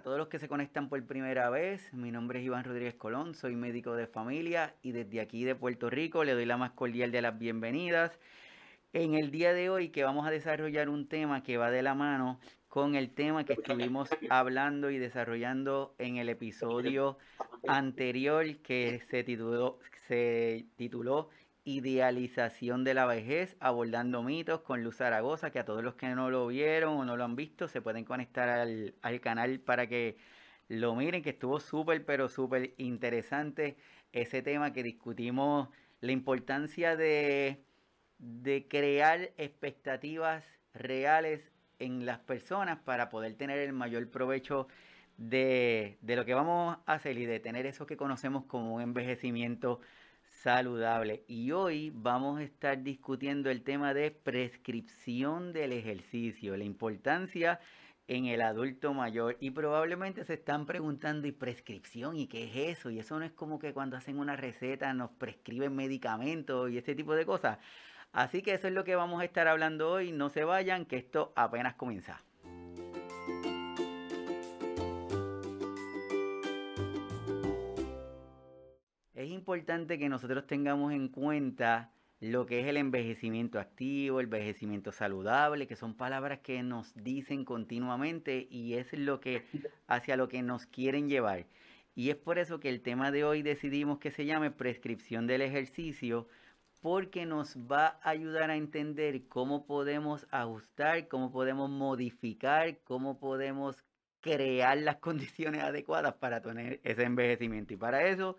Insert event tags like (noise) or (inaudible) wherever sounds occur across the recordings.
Para todos los que se conectan por primera vez, mi nombre es Iván Rodríguez Colón, soy médico de familia y desde aquí de Puerto Rico le doy la más cordial de las bienvenidas. En el día de hoy que vamos a desarrollar un tema que va de la mano con el tema que estuvimos hablando y desarrollando en el episodio anterior que se se tituló Idealización de la vejez, abordando mitos con Luz Zaragoza, que a todos los que no lo vieron o no lo han visto se pueden conectar al, canal para que lo miren, que estuvo súper, pero súper interesante ese tema que discutimos, la importancia de, de crear expectativas reales en las personas para poder tener el mayor provecho de, de, lo que vamos a hacer y de tener eso que conocemos como un envejecimiento saludable. Y hoy vamos a estar discutiendo el tema de prescripción del ejercicio, la importancia en el adulto mayor. Y probablemente se están preguntando, ¿y prescripción? ¿Y qué es eso? Y eso no es como que cuando hacen una receta nos prescriben medicamentos y ese tipo de cosas. Así que eso es lo que vamos a estar hablando hoy. No se vayan, que esto apenas comienza. Importante que nosotros tengamos en cuenta lo que es el envejecimiento activo, el envejecimiento saludable, que son palabras que nos dicen continuamente y es lo que hacia lo que nos quieren llevar. Y es por eso que el tema de hoy decidimos que se llame prescripción del ejercicio, porque nos va a ayudar a entender cómo podemos ajustar, cómo podemos modificar, cómo podemos crear las (laughs) condiciones adecuadas para tener ese envejecimiento. Y para eso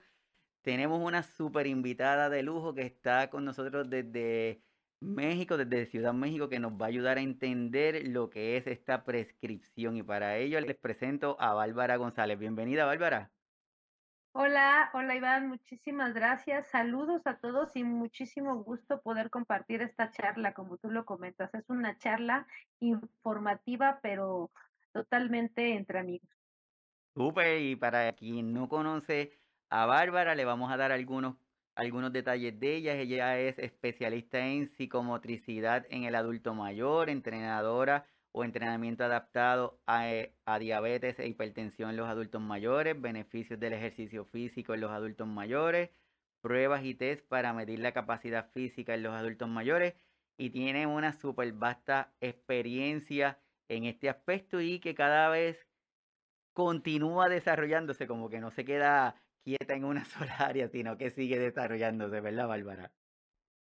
tenemos una super invitada de lujo que está con nosotros desde México, desde Ciudad México, que nos va a ayudar a entender lo que es esta prescripción. Y para ello les presento a Bárbara González. Bienvenida, Bárbara. Hola, hola Iván, muchísimas gracias. Saludos a todos y muchísimo gusto poder compartir esta charla, como tú lo comentas. Es una charla informativa, pero totalmente entre amigos. Súper, y para quien no conoce a Bárbara, le vamos a dar algunos, algunos detalles de ella. Ella es especialista en psicomotricidad en el adulto mayor, entrenadora o entrenamiento adaptado a, eh, a, diabetes e hipertensión en los adultos mayores, beneficios del ejercicio físico en los adultos mayores, pruebas y test para medir la capacidad física en los adultos mayores y tiene una súper vasta experiencia en este aspecto y que cada vez continúa desarrollándose, como que no se queda quieta en una (laughs) sola área, sino que sigue desarrollándose, ¿verdad, Bárbara?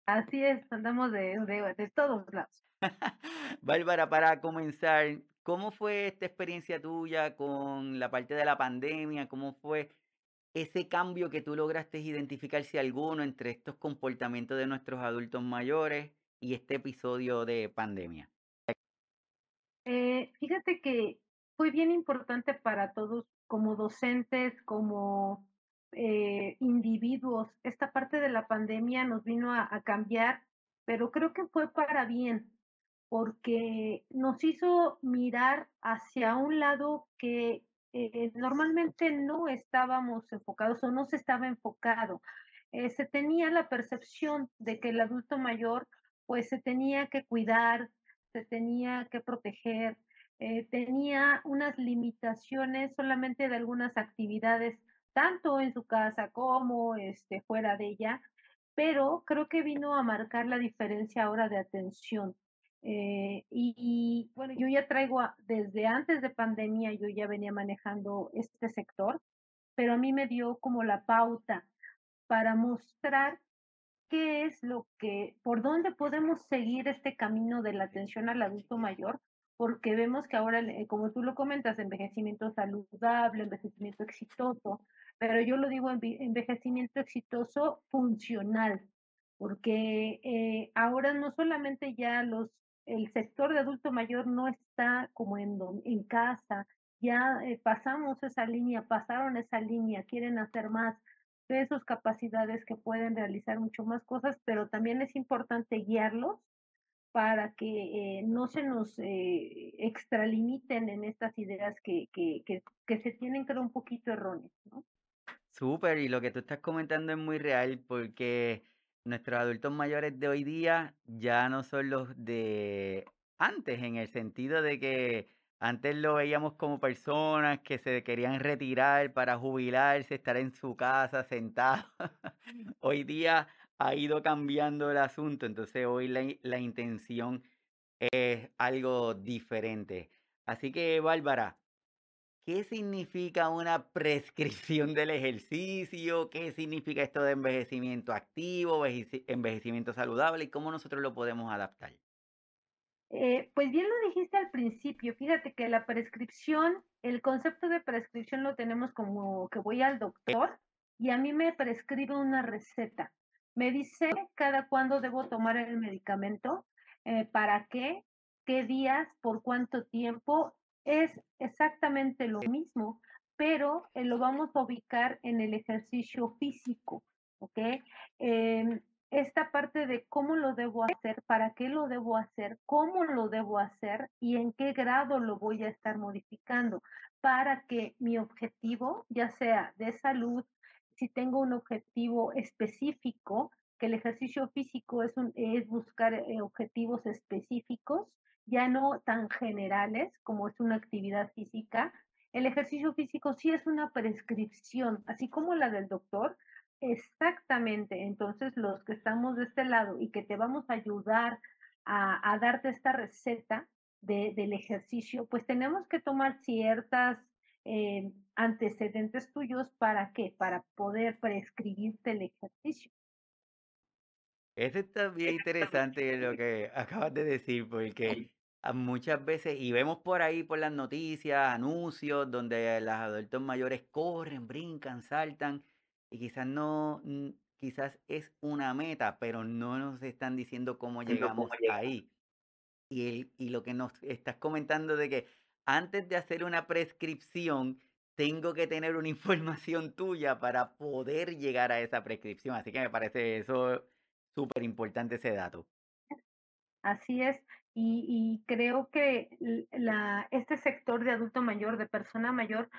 Así es, andamos de, de, todos lados. (laughs) Bárbara, para comenzar, ¿cómo fue esta experiencia tuya con la parte de la pandemia? ¿Cómo fue ese cambio que tú lograste identificar, si alguno, entre estos comportamientos de nuestros adultos mayores y este episodio de pandemia? Eh, fíjate que fue bien importante para todos como docentes, como eh, individuos. Esta parte de la pandemia nos vino a, cambiar, pero creo que fue para bien, porque nos hizo mirar hacia un lado que eh, normalmente no estábamos enfocados o no se estaba enfocado. Eh, se tenía la percepción de que el adulto mayor pues se tenía que cuidar, se tenía que proteger, tenía unas limitaciones solamente de algunas actividades tanto en su casa como este, fuera de ella, pero creo que vino a marcar la diferencia ahora de atención. Eh, y, bueno, yo ya traigo desde antes de pandemia, yo ya venía manejando este sector, pero a mí me dio como la pauta para mostrar qué es lo que, por dónde podemos seguir este camino de la atención al adulto mayor, porque vemos que ahora, eh, como tú lo comentas, envejecimiento saludable, envejecimiento exitoso, pero yo lo digo envejecimiento exitoso funcional, porque eh, ahora no solamente ya los el sector de adulto mayor no está como en, en casa, ya eh, pasamos esa línea, pasaron esa línea, quieren hacer más de sus capacidades que pueden realizar mucho más cosas, pero también es importante guiarlos para que eh, no se nos extralimiten en estas ideas que, que, que, que se tienen que un poquito erróneas, ¿no? Súper, y lo que tú estás comentando es muy real porque nuestros adultos mayores de hoy día ya no son los de antes, en el sentido de que Antes lo veíamos como personas que se querían retirar para jubilarse, estar en su casa sentado. (laughs) Hoy día ha ido cambiando el asunto, entonces hoy la, la intención es algo diferente. Así que, Bárbara, ¿qué significa una prescripción del ejercicio? ¿Qué significa esto de envejecimiento activo, envejecimiento saludable y cómo nosotros lo podemos adaptar? Eh, pues bien lo dijiste al principio, fíjate que la prescripción, el concepto de prescripción lo tenemos como que voy al doctor y a mí me prescribe una receta. Me dice cada cuándo debo tomar el medicamento, eh, para qué, qué días, por cuánto tiempo. Es exactamente lo mismo, pero eh, lo vamos a ubicar en el ejercicio físico, ¿ok? Em, esta parte de cómo lo debo hacer, para qué lo debo hacer, cómo lo debo hacer y en qué grado lo voy a estar modificando para que mi objetivo, ya sea de salud, si tengo un objetivo específico, que el ejercicio físico es, un, es buscar eh, objetivos específicos, ya no tan generales como es una actividad física. El ejercicio físico sí es una prescripción, así como la del doctor, Exactamente. Entonces, los que estamos de este lado y que te vamos a ayudar a, darte esta receta del ejercicio, pues tenemos que tomar ciertas eh, antecedentes tuyos para qué? Para poder prescribirte el ejercicio. Eso está (laughs) bien interesante lo que acabas de decir, porque (laughs) muchas veces, y vemos por ahí por las noticias, anuncios, donde los adultos mayores corren, brincan, saltan, y quizás no, quizás es una meta, pero no nos están diciendo cómo llegamos ahí. Y, el, y lo que nos estás comentando de que antes de hacer una prescripción, tengo que tener una (laughs) información tuya para poder llegar a esa prescripción. Así que me parece eso súper importante ese dato. Así es. Y, y creo que la, este sector de adulto mayor, de persona mayor,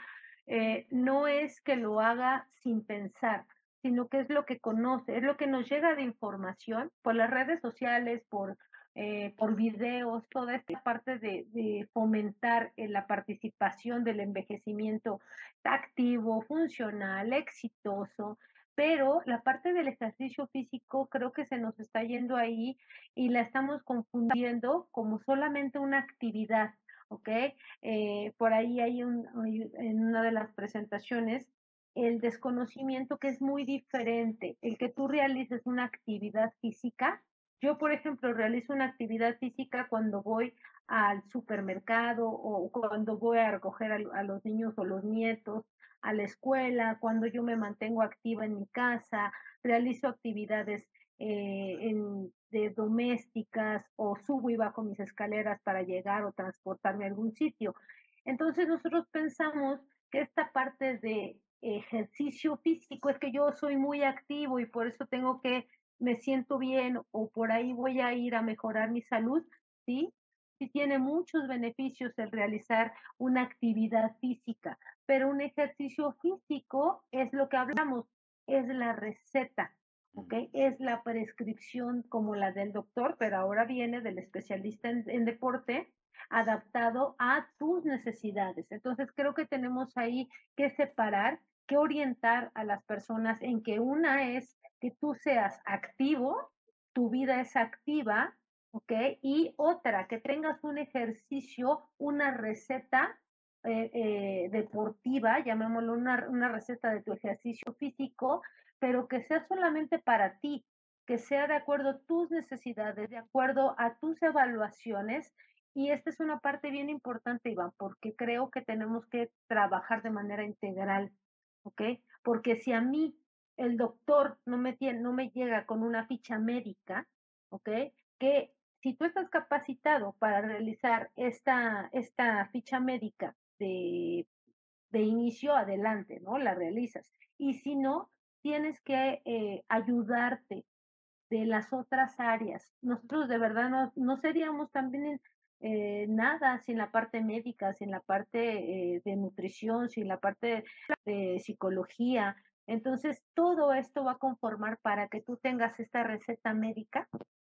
eh, no es que lo haga sin pensar, sino que es lo que conoce, es lo que nos llega de información por las redes sociales, por, eh, por videos, toda esta parte de, fomentar eh, la participación del envejecimiento activo, funcional, exitoso, pero la parte del ejercicio físico creo que se nos está yendo ahí y la estamos confundiendo como solamente una actividad. ¿ok? Eh, por ahí hay un, en una de las presentaciones el desconocimiento que es muy diferente, el que tú realices una actividad física. Yo, por ejemplo, realizo una actividad física cuando voy al supermercado o cuando voy a recoger a, los niños o los nietos a la escuela, cuando yo me mantengo activa en mi casa, realizo actividades eh, de domésticas o subo y bajo mis escaleras para llegar o transportarme a algún sitio. Entonces nosotros pensamos que esta parte de ejercicio físico es que yo soy muy activo y por eso tengo que, me siento bien o por ahí voy a ir a mejorar mi salud, ¿sí? Sí tiene muchos beneficios el realizar una actividad física, pero un ejercicio físico es lo que hablamos, es la receta. Es la prescripción como la del doctor, pero ahora viene del especialista en, deporte adaptado a tus necesidades. Entonces creo que tenemos ahí que separar, que orientar a las personas en que una es que tú seas activo, tu vida es activa, ¿ok? Y otra, que tengas un ejercicio, una receta eh, eh, deportiva, llamémoslo una, una receta de tu ejercicio físico, pero que sea solamente para ti, que sea de acuerdo a tus necesidades, de acuerdo a tus evaluaciones. Y esta es una parte bien importante, Iván, porque creo que tenemos que trabajar de manera integral, ¿ok? Porque si a mí el doctor no me, tiene, no me llega con una ficha médica, ¿ok? Que si tú estás capacitado para realizar esta, esta ficha médica de, de inicio adelante, ¿no? La realizas. Y si no, tienes que eh, ayudarte de las otras áreas. Nosotros de verdad no, no seríamos también eh, nada sin la parte médica, sin la parte eh, de nutrición, sin la parte de psicología. Entonces, todo esto va a conformar para que tú tengas esta receta médica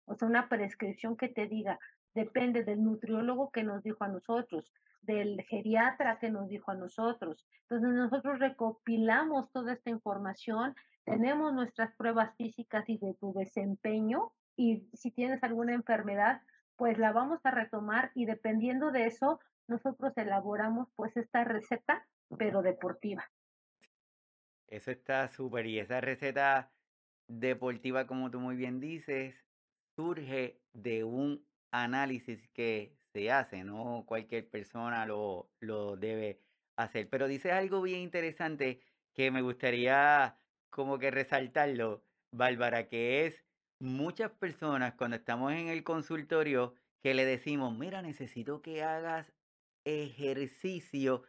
o sea, una prescripción que te diga, depende del nutriólogo que nos dijo a nosotros, del geriatra que nos dijo a nosotros. Entonces nosotros recopilamos toda esta información, tenemos nuestras pruebas físicas y de tu desempeño y si tienes alguna enfermedad, pues la vamos a retomar y dependiendo de eso, nosotros elaboramos pues esta receta, pero deportiva. Eso está súper y esa receta deportiva, como tú muy bien dices, surge de un análisis que se hace, no cualquier persona lo, lo debe hacer. Pero dices algo bien interesante que me gustaría como que resaltarlo, Bárbara, que es muchas personas cuando estamos en el consultorio que le decimos, mira, necesito que hagas ejercicio,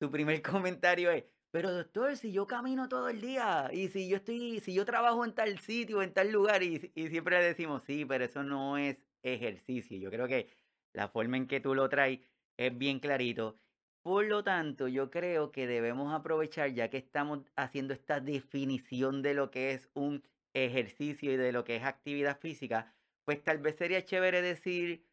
su primer (laughs) comentario es, pero doctor, si yo camino todo el día y si yo estoy, si yo trabajo en tal sitio, en tal lugar y, siempre le decimos, sí, pero eso no es ejercicio. Yo creo que la forma en que tú lo traes es bien clarito. Por lo tanto, yo creo que debemos aprovechar, ya que estamos haciendo esta definición de lo que es un ejercicio y de lo que es actividad física, pues tal vez sería chévere decir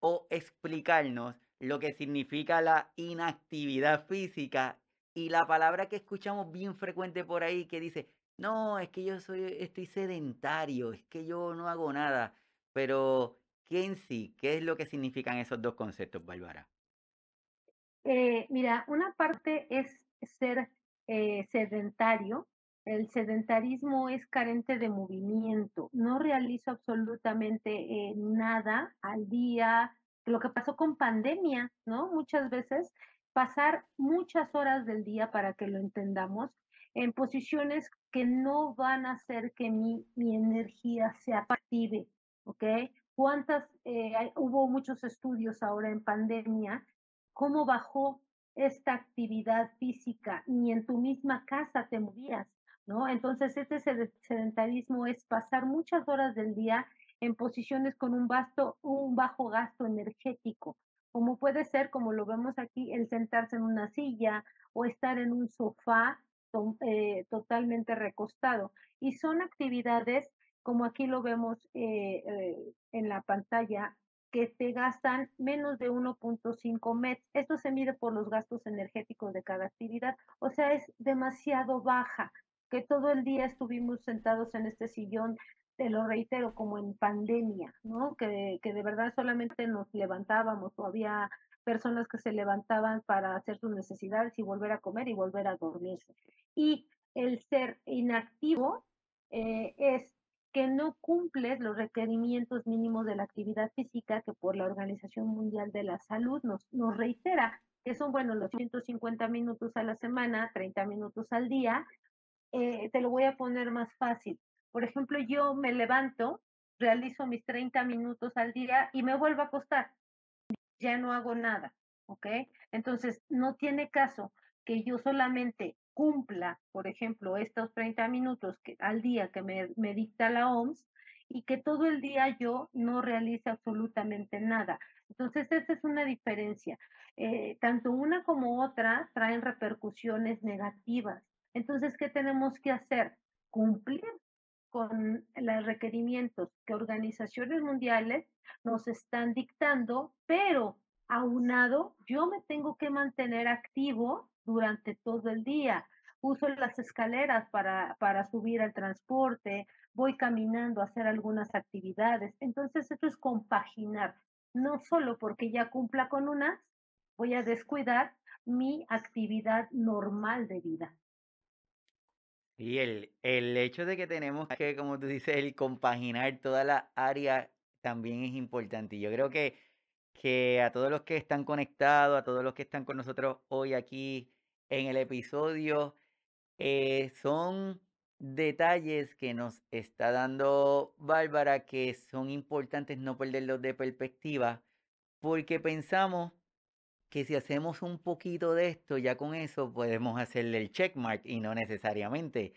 o explicarnos lo que significa la inactividad física y la palabra que escuchamos bien frecuente por ahí que dice, no, es que yo soy, estoy sedentario, es que yo no hago nada. Pero, ¿qué en sí? ¿Qué es lo que significan esos dos conceptos, Bárbara? Eh, mira, una parte es ser eh, sedentario. El sedentarismo es carente de movimiento. No realizo absolutamente eh, nada al día. Lo que pasó con pandemia, ¿no? Muchas veces pasar muchas horas del día para que lo entendamos en posiciones que no van a hacer que mi, mi energía se active, ¿ok? ¿Cuántas, hubo muchos estudios ahora en pandemia cómo bajó esta actividad física, ni en tu misma casa te movías, ¿no? Entonces, este sedentarismo es pasar muchas horas del día en posiciones con un, un bajo gasto energético, como puede ser, como lo vemos aquí, el sentarse en una silla o estar en un sofá eh, totalmente recostado. Y son actividades, como aquí lo vemos eh, eh, en la pantalla, que te gastan menos de 1.5 MET. Esto se mide por los gastos energéticos de cada actividad. O sea, es demasiado baja, que todo el día estuvimos sentados en este sillón, te lo reitero, como en pandemia, ¿no? Que, que de verdad solamente nos levantábamos o había personas que se levantaban para hacer sus necesidades y volver a comer y volver a dormirse. Y el ser inactivo eh, es que no cumples los requerimientos mínimos de la actividad física que por la Organización Mundial de la Salud nos, nos reitera, que son, bueno, los 150 minutos a la semana, 30 minutos al día. Eh, te lo voy a poner más fácil. Por ejemplo, yo me levanto, realizo mis 30 minutos al día y me vuelvo a acostar. Ya no hago nada, ¿ok? Entonces, no tiene caso que yo solamente cumpla, por ejemplo, estos 30 minutos al día que me, me dicta la OMS y que todo el día yo no realice absolutamente nada. Entonces, esa es una diferencia. Eh, tanto una como otra traen repercusiones negativas. Entonces, ¿qué tenemos que hacer? Cumplir con los requerimientos que organizaciones mundiales nos están dictando, pero aunado, yo me tengo que mantener activo durante todo el día. Uso las escaleras para, para subir al transporte, voy caminando a hacer algunas actividades. Entonces, esto es compaginar, no solo porque ya cumpla con unas, voy a descuidar mi actividad normal de vida. Y el, el hecho de que tenemos que, como tú dices, el compaginar toda la área también es importante. Y yo creo que, que a todos los que están conectados, a todos los que están con nosotros hoy aquí en el episodio. Eh, son detalles que nos está dando Bárbara que son importantes no perderlos de perspectiva porque pensamos que si hacemos un poquito de esto, ya con eso podemos hacerle el checkmark y no necesariamente.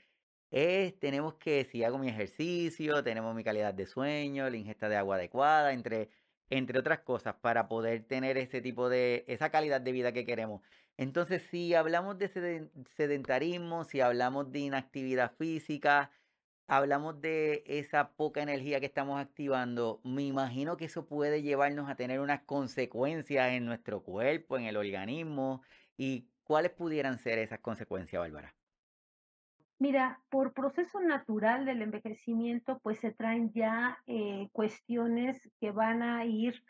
Es, tenemos que, si hago mi ejercicio, tenemos mi calidad de sueño, la ingesta de agua adecuada, entre, entre otras cosas, para poder tener ese tipo de, esa calidad de vida que queremos. Entonces, si hablamos de sedentarismo, si hablamos de inactividad física, Hablamos de esa poca energía que estamos activando. Me imagino que eso puede llevarnos a tener unas consecuencias en nuestro cuerpo, en el organismo. ¿Y cuáles pudieran ser esas consecuencias, Bárbara? Mira, por proceso natural del envejecimiento, pues se traen ya eh, cuestiones que van a ir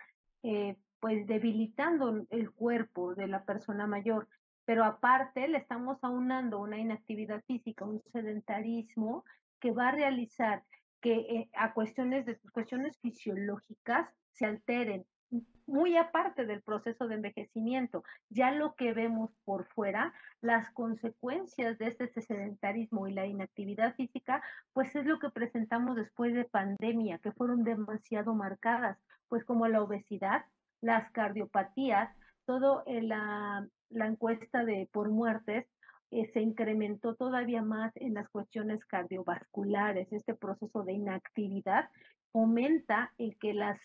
eh, pues debilitando el cuerpo de la persona mayor. Pero aparte le estamos aunando una inactividad física, un sedentarismo que va a realizar que eh, a cuestiones de cuestiones fisiológicas se alteren muy aparte del proceso de envejecimiento, ya lo que vemos por fuera, las consecuencias de este sedentarismo y la inactividad física, pues es lo que presentamos después de pandemia, que fueron demasiado marcadas, pues como la obesidad, las cardiopatías, todo la, la encuesta de por muertes eh, se incrementó todavía más en las cuestiones cardiovasculares. Este proceso de inactividad aumenta el que las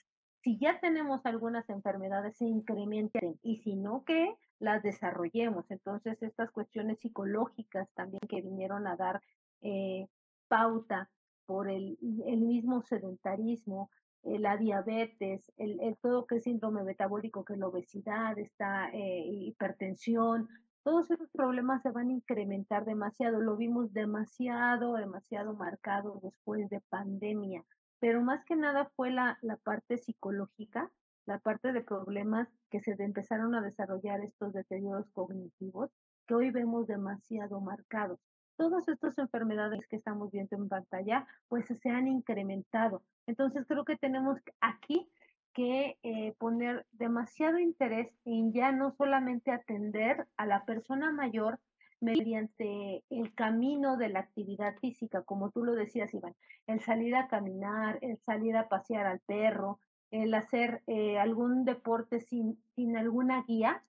si ya tenemos algunas enfermedades, se incrementen y si no, que las desarrollemos. Entonces, estas cuestiones psicológicas también que vinieron a dar eh, pauta por el, el, mismo sedentarismo, eh, la diabetes, el, el, todo que es síndrome metabólico, que es la obesidad, esta eh, hipertensión, todos esos problemas se van a incrementar demasiado. Lo vimos demasiado, demasiado marcado después de pandemia pero más que nada fue la, la parte psicológica, la parte de problemas que se empezaron a desarrollar estos deterioros cognitivos que hoy vemos demasiado marcados. Todas estas enfermedades que estamos viendo en pantalla, pues se han incrementado. Entonces creo que tenemos aquí que eh, poner demasiado interés en ya no solamente atender a la persona mayor, mediante el camino de la actividad física, como tú lo decías, Iván, el salir a caminar, el salir a pasear al perro, el hacer eh, algún deporte sin, sin alguna guía,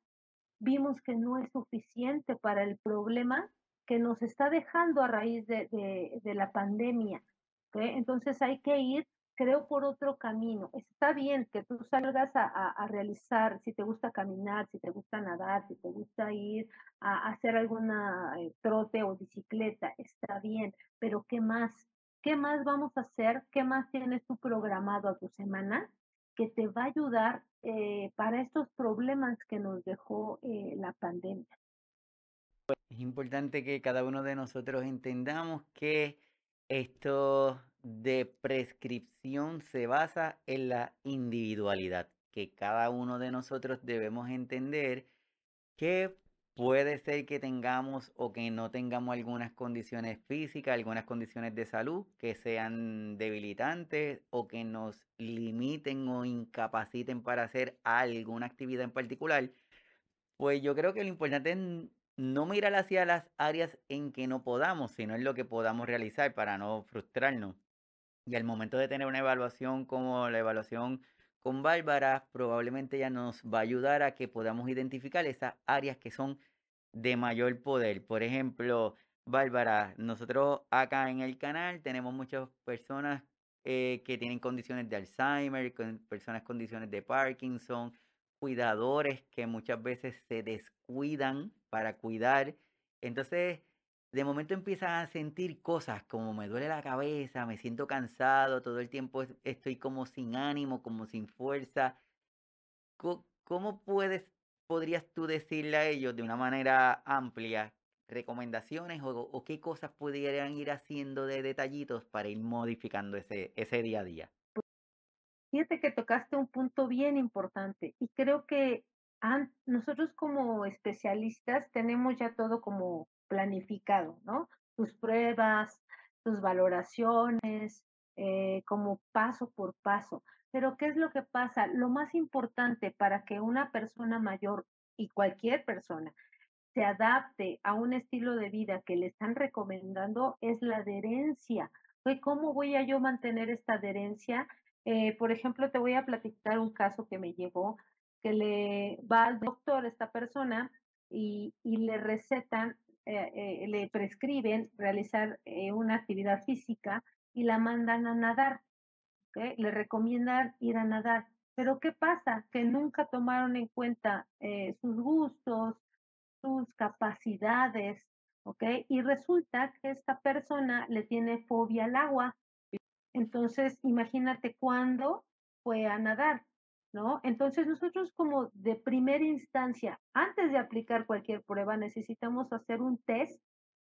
vimos que no es suficiente para el problema que nos está dejando a raíz de, de, de la pandemia. Entonces hay que ir creo por otro camino. Está bien que tú salgas a, realizar, si te gusta caminar, si te gusta nadar, si te gusta ir a, hacer alguna eh, trote o bicicleta, está bien, pero ¿qué más? ¿Qué más vamos a hacer? ¿Qué más tienes tú programado a tu semana que te va a ayudar eh, para estos problemas que nos dejó eh, la pandemia? Es importante que cada uno de nosotros entendamos que esto de prescripción se basa en la individualidad, que cada uno de nosotros debemos entender que puede ser que tengamos o que no tengamos algunas condiciones físicas, algunas condiciones de salud que sean debilitantes o que nos limiten o incapaciten para hacer alguna actividad en particular. Pues yo creo que lo importante es no mirar hacia las áreas en que no podamos, sino en lo que podamos realizar para no frustrarnos. Y al momento de tener una evaluación como la evaluación con Bárbara, probablemente ya nos va a ayudar a que podamos identificar esas áreas que son de mayor poder. Por ejemplo, Bárbara, nosotros acá en el canal tenemos muchas personas eh, que tienen condiciones de Alzheimer, personas con condiciones de Parkinson, cuidadores que muchas veces se descuidan para cuidar. Entonces, de momento empiezas a sentir cosas como me duele la cabeza, me siento cansado, todo el tiempo estoy como sin ánimo, como sin fuerza. ¿Cómo puedes, podrías tú decirle a ellos de una manera amplia recomendaciones o, o qué cosas pudieran ir haciendo de detallitos para ir modificando ese, ese día a día? Fíjate que tocaste un punto bien importante y creo que nosotros como especialistas tenemos ya todo como planificado, ¿no? Tus pruebas, tus valoraciones, eh, como paso por paso. Pero ¿qué es lo que pasa? Lo más importante para que una persona mayor y cualquier persona se adapte a un estilo de vida que le están recomendando es la adherencia. ¿Cómo voy a yo mantener esta adherencia? Eh, por ejemplo, te voy a platicar un caso que me llevó, que le va al doctor esta persona y, y le recetan eh, eh, le prescriben realizar eh, una actividad física y la mandan a nadar. Le recomiendan ir a nadar. Pero ¿qué pasa? Que nunca tomaron en cuenta sus gustos, sus capacidades. ¿ok? Y resulta que esta persona le tiene fobia al agua. Entonces, imagínate cuándo fue a nadar, ¿no? Entonces, nosotros como de primera instancia, antes de aplicar cualquier prueba, necesitamos hacer un test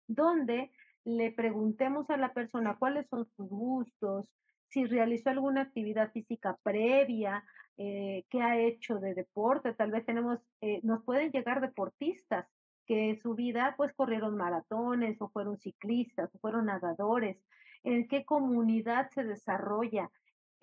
donde le preguntemos a la persona cuáles son sus gustos, si realizó alguna actividad física previa, eh, qué ha hecho de deporte, tal vez tenemos, eh, nos pueden llegar deportistas que en su vida pues corrieron maratones o fueron ciclistas o fueron nadadores, en qué comunidad se desarrolla,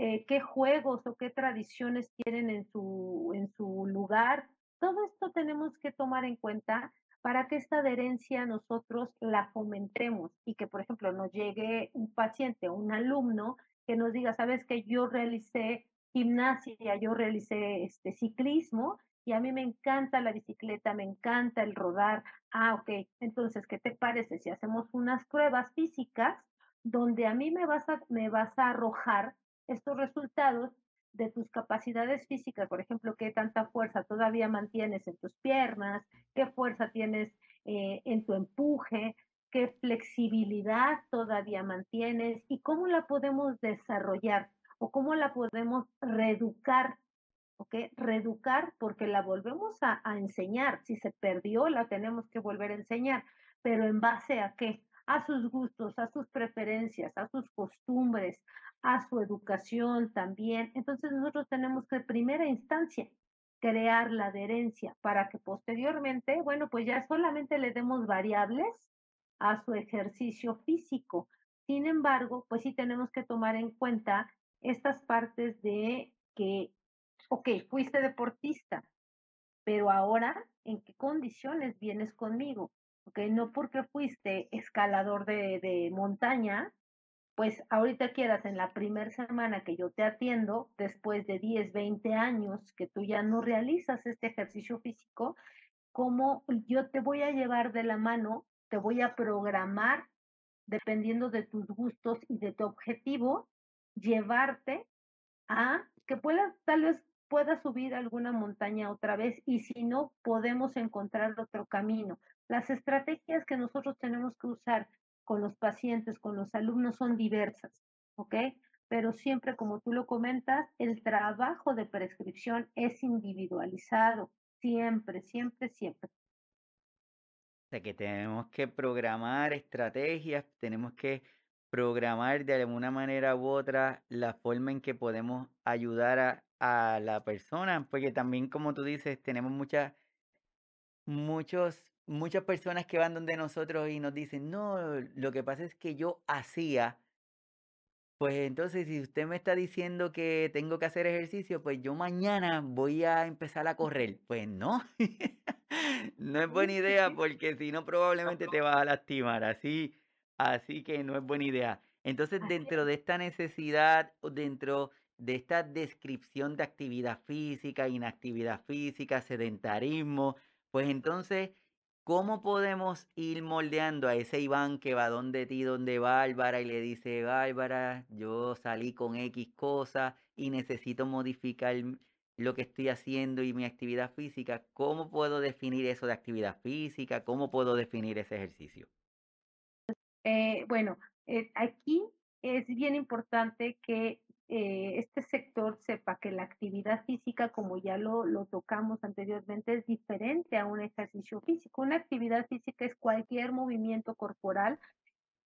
eh, qué juegos o qué tradiciones tienen en su, en su lugar. Todo esto tenemos que tomar en cuenta para que esta adherencia nosotros la fomentemos y que, por ejemplo, nos llegue un paciente o un alumno que nos diga, sabes que yo realicé gimnasia, yo realicé este ciclismo y a mí me encanta la bicicleta, me encanta el rodar. Ah, ok, entonces, ¿qué te parece si hacemos unas pruebas físicas donde a mí me vas a, me vas a arrojar estos resultados de tus capacidades físicas, por ejemplo, qué tanta fuerza todavía mantienes en tus piernas, qué fuerza tienes eh, en tu empuje, qué flexibilidad todavía mantienes y cómo la podemos desarrollar o cómo la podemos reeducar, ¿ok? Reeducar porque la volvemos a, a enseñar. Si se perdió, la tenemos que volver a enseñar, pero en base a qué? A sus gustos, a sus preferencias, a sus costumbres, a su educación también. Entonces nosotros tenemos que, en primera instancia, crear la adherencia para que posteriormente, bueno, pues ya solamente le demos variables a su ejercicio físico. Sin embargo, pues sí tenemos que tomar en cuenta estas partes de que, ok, fuiste deportista, pero ahora, ¿en qué condiciones vienes conmigo? Ok, no porque fuiste escalador de, de montaña, pues ahorita quieras en la primera semana que yo te atiendo, después de 10, 20 años que tú ya no realizas este ejercicio físico, como yo te voy a llevar de la mano, te voy a programar, dependiendo de tus gustos y de tu objetivo, llevarte a que puedas, tal vez puedas subir alguna montaña otra vez y si no, podemos encontrar otro camino. Las estrategias que nosotros tenemos que usar con los pacientes, con los alumnos son diversas, ¿ok? Pero siempre, como tú lo comentas, el trabajo de prescripción es individualizado, siempre, siempre, siempre. O sea que tenemos que programar estrategias, tenemos que programar de alguna manera u otra la forma en que podemos ayudar a, la persona, porque también como tú dices, tenemos muchas, muchos muchas personas que van donde nosotros y nos dicen, no, lo que pasa es que yo hacía, pues entonces si usted me está diciendo que tengo que hacer ejercicio, pues yo mañana voy a empezar a correr. Pues no, (laughs) no es buena idea (laughs) porque si no probablemente te vas a lastimar, así, así que no es buena idea. Entonces dentro de esta necesidad, dentro de esta descripción de actividad física, inactividad física, sedentarismo, pues entonces ¿Cómo podemos ir moldeando a ese Iván que va donde ti, donde Bárbara y le dice, Bárbara, yo salí con X cosa y necesito modificar lo que estoy haciendo y mi actividad física? ¿Cómo puedo definir eso de actividad física? ¿Cómo puedo definir ese ejercicio? Eh, bueno, eh, aquí es bien importante que eh, este sector sepa que la actividad física, como ya lo, lo tocamos anteriormente, es diferente a un ejercicio físico. Una actividad física es cualquier movimiento corporal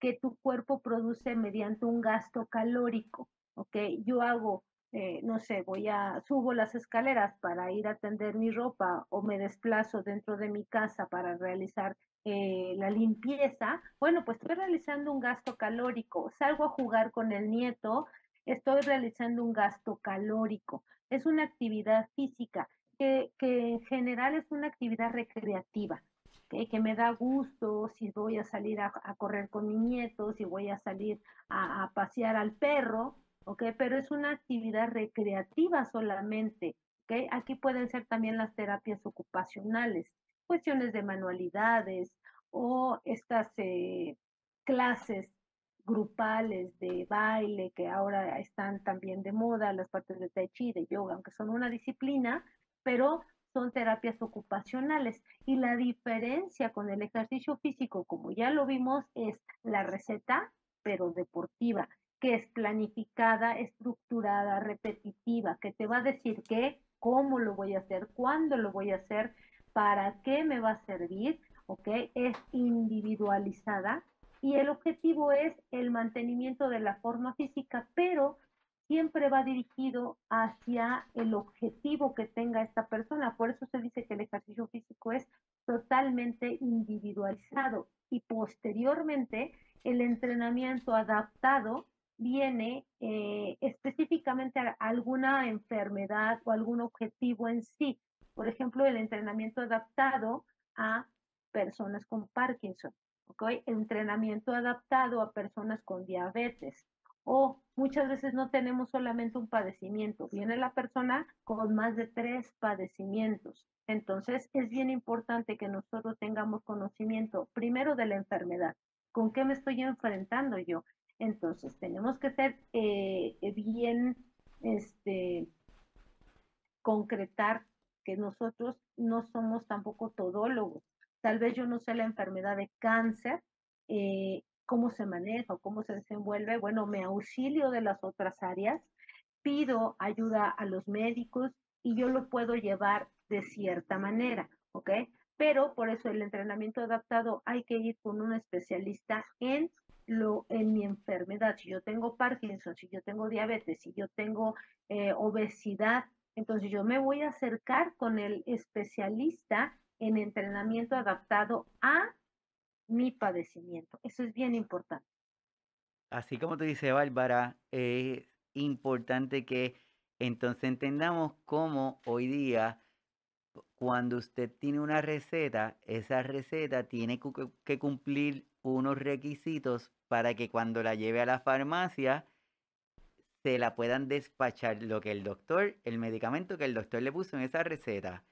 que tu cuerpo produce mediante un gasto calórico. ¿ok? Yo hago, eh, no sé, voy a, subo las escaleras para ir a tender mi ropa o me desplazo dentro de mi casa para realizar eh, la limpieza. Bueno, pues estoy realizando un gasto calórico. Salgo a jugar con el nieto, estoy realizando un gasto calórico. Es una actividad física que, en general es una actividad recreativa, que me da gusto si voy a salir a, correr con mi nieto, si voy a salir a, pasear al perro, pero es una actividad recreativa solamente. Aquí pueden ser también las terapias ocupacionales, cuestiones de manualidades o estas eh, clases grupales de baile que ahora están también de moda, las partes de tai chi, de yoga, aunque son una disciplina, pero son terapias ocupacionales. Y la diferencia con el ejercicio físico, como ya lo vimos, es la receta, pero deportiva, que es planificada, estructurada, repetitiva, que te va a decir qué, cómo lo voy a hacer, cuándo lo voy a hacer, para qué me va a servir, ¿ok? Es individualizada y el objetivo es el mantenimiento de la forma física, pero siempre va dirigido hacia el objetivo que tenga esta persona. Por eso se dice que el ejercicio físico es totalmente individualizado y posteriormente el entrenamiento adaptado viene eh, específicamente a alguna enfermedad o algún objetivo en sí. Por ejemplo, el entrenamiento adaptado a personas con Parkinson, ¿okay? entrenamiento adaptado a personas con diabetes, o muchas veces no tenemos solamente un padecimiento, viene la persona con más de tres padecimientos. Entonces es bien importante que nosotros tengamos conocimiento primero de la enfermedad, con qué me estoy enfrentando yo. Entonces tenemos que ser eh, bien, este, concretar que nosotros no somos tampoco todólogos. Tal vez yo no sé la enfermedad de cáncer, eh, cómo se maneja o cómo se desenvuelve, bueno, me auxilio de las otras áreas, pido ayuda a los médicos y yo lo puedo llevar de cierta manera, ¿ok? Pero por eso el entrenamiento adaptado hay que ir con un especialista en lo en mi enfermedad. Si yo tengo Parkinson, si yo tengo diabetes, si yo tengo eh, obesidad, entonces yo me voy a acercar con el especialista en entrenamiento adaptado a mi padecimiento. Eso es bien importante. Así como te dice Bárbara, es importante que entonces entendamos cómo hoy día, cuando usted tiene una receta, esa receta tiene que cumplir unos requisitos para que cuando la lleve a la farmacia se la puedan despachar lo que el doctor, el medicamento que el doctor le puso en esa receta.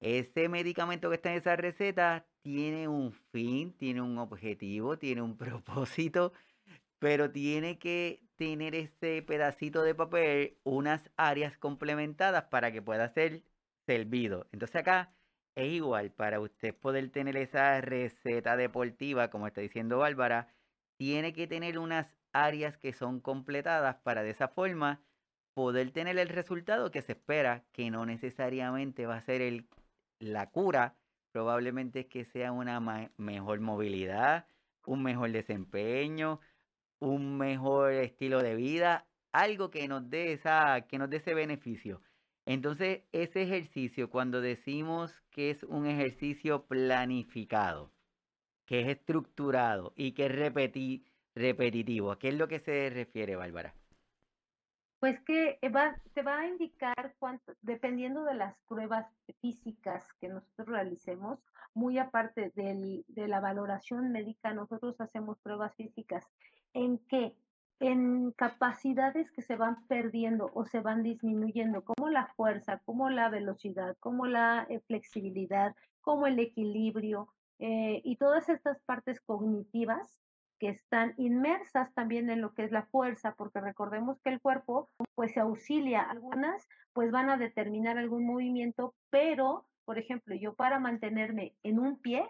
Ese medicamento que está en esa receta tiene un fin, tiene un objetivo, tiene un (laughs) propósito, pero tiene que tener ese pedacito de papel unas áreas complementadas para que pueda ser servido. Entonces acá es igual, para usted poder tener esa receta deportiva, como está diciendo Bárbara, tiene que tener unas áreas que son completadas para de esa forma poder tener el resultado que se espera, que no necesariamente va a ser el la cura probablemente es que sea una mejor movilidad, un mejor desempeño, un mejor estilo de vida, algo que nos dé esa, que nos dé ese beneficio. Entonces, ese ejercicio, cuando decimos que es un ejercicio planificado, que es estructurado y que es repetitivo, ¿a qué es lo que se refiere, Bárbara? Pues que va, te va a indicar cuánto, dependiendo de las pruebas físicas que nosotros realicemos, muy aparte del, de la valoración médica, nosotros hacemos pruebas físicas. En que en capacidades que se van perdiendo o se van disminuyendo, como la fuerza, como la velocidad, como la eh, flexibilidad, como el equilibrio eh, y todas estas partes cognitivas que están inmersas también en lo que es la fuerza, porque recordemos que el cuerpo pues se auxilia, algunas pues van a determinar algún movimiento, pero por ejemplo, yo para mantenerme en un pie,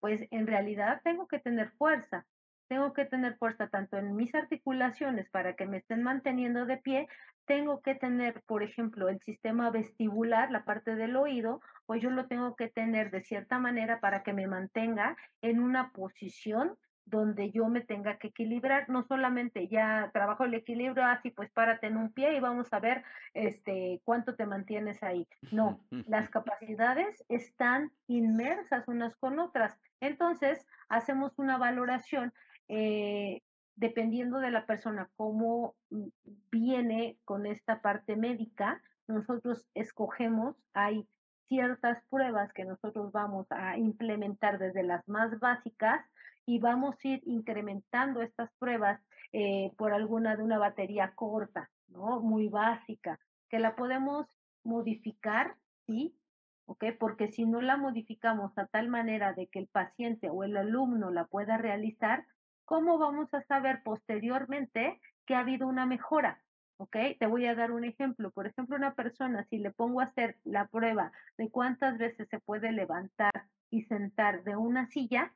pues en realidad tengo que tener fuerza, tengo que tener fuerza tanto en mis articulaciones para que me estén manteniendo de pie, tengo que tener, por ejemplo, el sistema vestibular, la parte del oído, pues yo lo tengo que tener de cierta manera para que me mantenga en una posición donde yo me tenga que equilibrar, no solamente ya trabajo el equilibrio, así pues párate en un pie y vamos a ver este cuánto te mantienes ahí. No, las (laughs) capacidades están inmersas unas con otras. Entonces, hacemos una valoración eh, dependiendo de la persona, cómo viene con esta parte médica, nosotros escogemos, hay ciertas pruebas que nosotros vamos a implementar desde las más básicas y vamos a ir incrementando estas pruebas eh, por alguna de una batería corta, ¿no? Muy básica, que la podemos modificar, ¿sí? ¿Ok? Porque si no la modificamos a tal manera de que el paciente o el alumno la pueda realizar, ¿cómo vamos a saber posteriormente que ha habido una mejora? ¿ok? Te voy a dar un ejemplo. Por ejemplo, una persona, si le pongo a hacer la prueba de cuántas veces se puede levantar y sentar de una silla,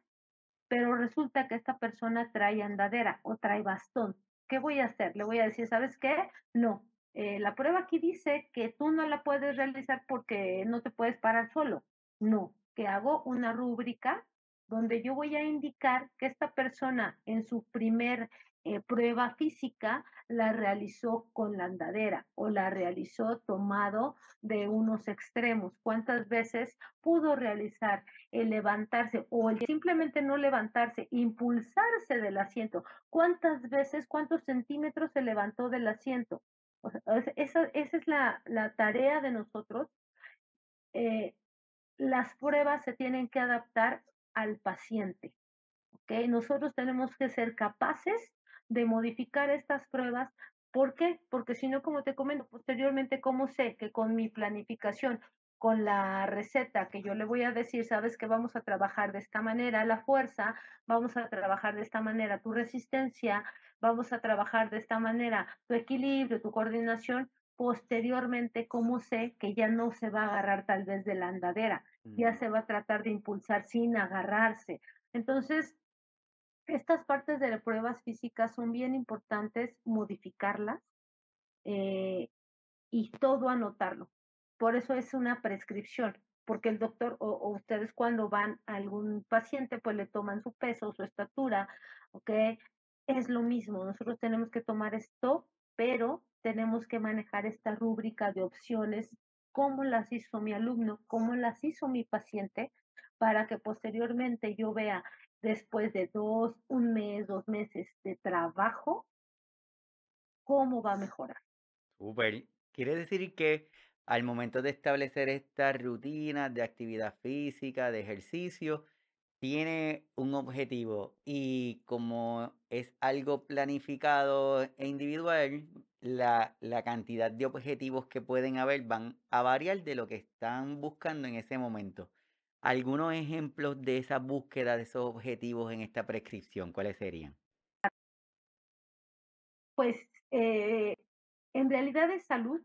pero resulta que esta persona trae andadera o trae bastón. ¿Qué voy a hacer? Le voy a decir, ¿sabes qué? No, eh, la prueba aquí dice que tú no la puedes realizar porque no te puedes parar solo. No, que hago una rúbrica donde yo voy a indicar que esta persona en su primer eh, prueba física la realizó con la andadera o la realizó tomado de unos extremos. ¿Cuántas veces pudo realizar el levantarse o el simplemente no levantarse, impulsarse del asiento? ¿Cuántas veces, cuántos centímetros se levantó del asiento? esa, esa, es la, la, tarea de nosotros. Eh, las pruebas se tienen que adaptar al paciente. ¿okay? Nosotros tenemos que ser capaces de modificar estas pruebas. ¿Por qué? Porque si no, como te comento posteriormente, ¿cómo sé que con mi planificación, con la receta que yo le voy a decir, sabes que vamos a trabajar de esta manera la fuerza, vamos a trabajar de esta manera tu resistencia, vamos a trabajar de esta manera tu equilibrio, tu coordinación, posteriormente, ¿cómo sé que ya no se va a agarrar tal vez de la andadera? Ya se va a tratar de impulsar sin agarrarse. Entonces, estas partes de pruebas físicas son bien importantes modificarlas eh, y todo anotarlo. Por eso es una prescripción, porque el doctor o, o, ustedes cuando van a algún paciente, pues le toman su peso, su estatura, ¿ok? Es lo mismo, nosotros tenemos que tomar esto, pero tenemos que manejar esta rúbrica de opciones, cómo las hizo mi alumno, cómo las hizo mi paciente, para que posteriormente yo vea después de dos, un mes, dos meses de trabajo, cómo va a mejorar. Súper. Quiere decir que al momento de establecer estas rutinas de actividad física, de ejercicio, tiene un objetivo y como es algo planificado e individual, la, la cantidad de objetivos que pueden haber van a variar de lo que están buscando en ese momento. Algunos ejemplos de esa búsqueda de esos objetivos en esta prescripción, ¿cuáles serían? Pues eh, en realidad es salud,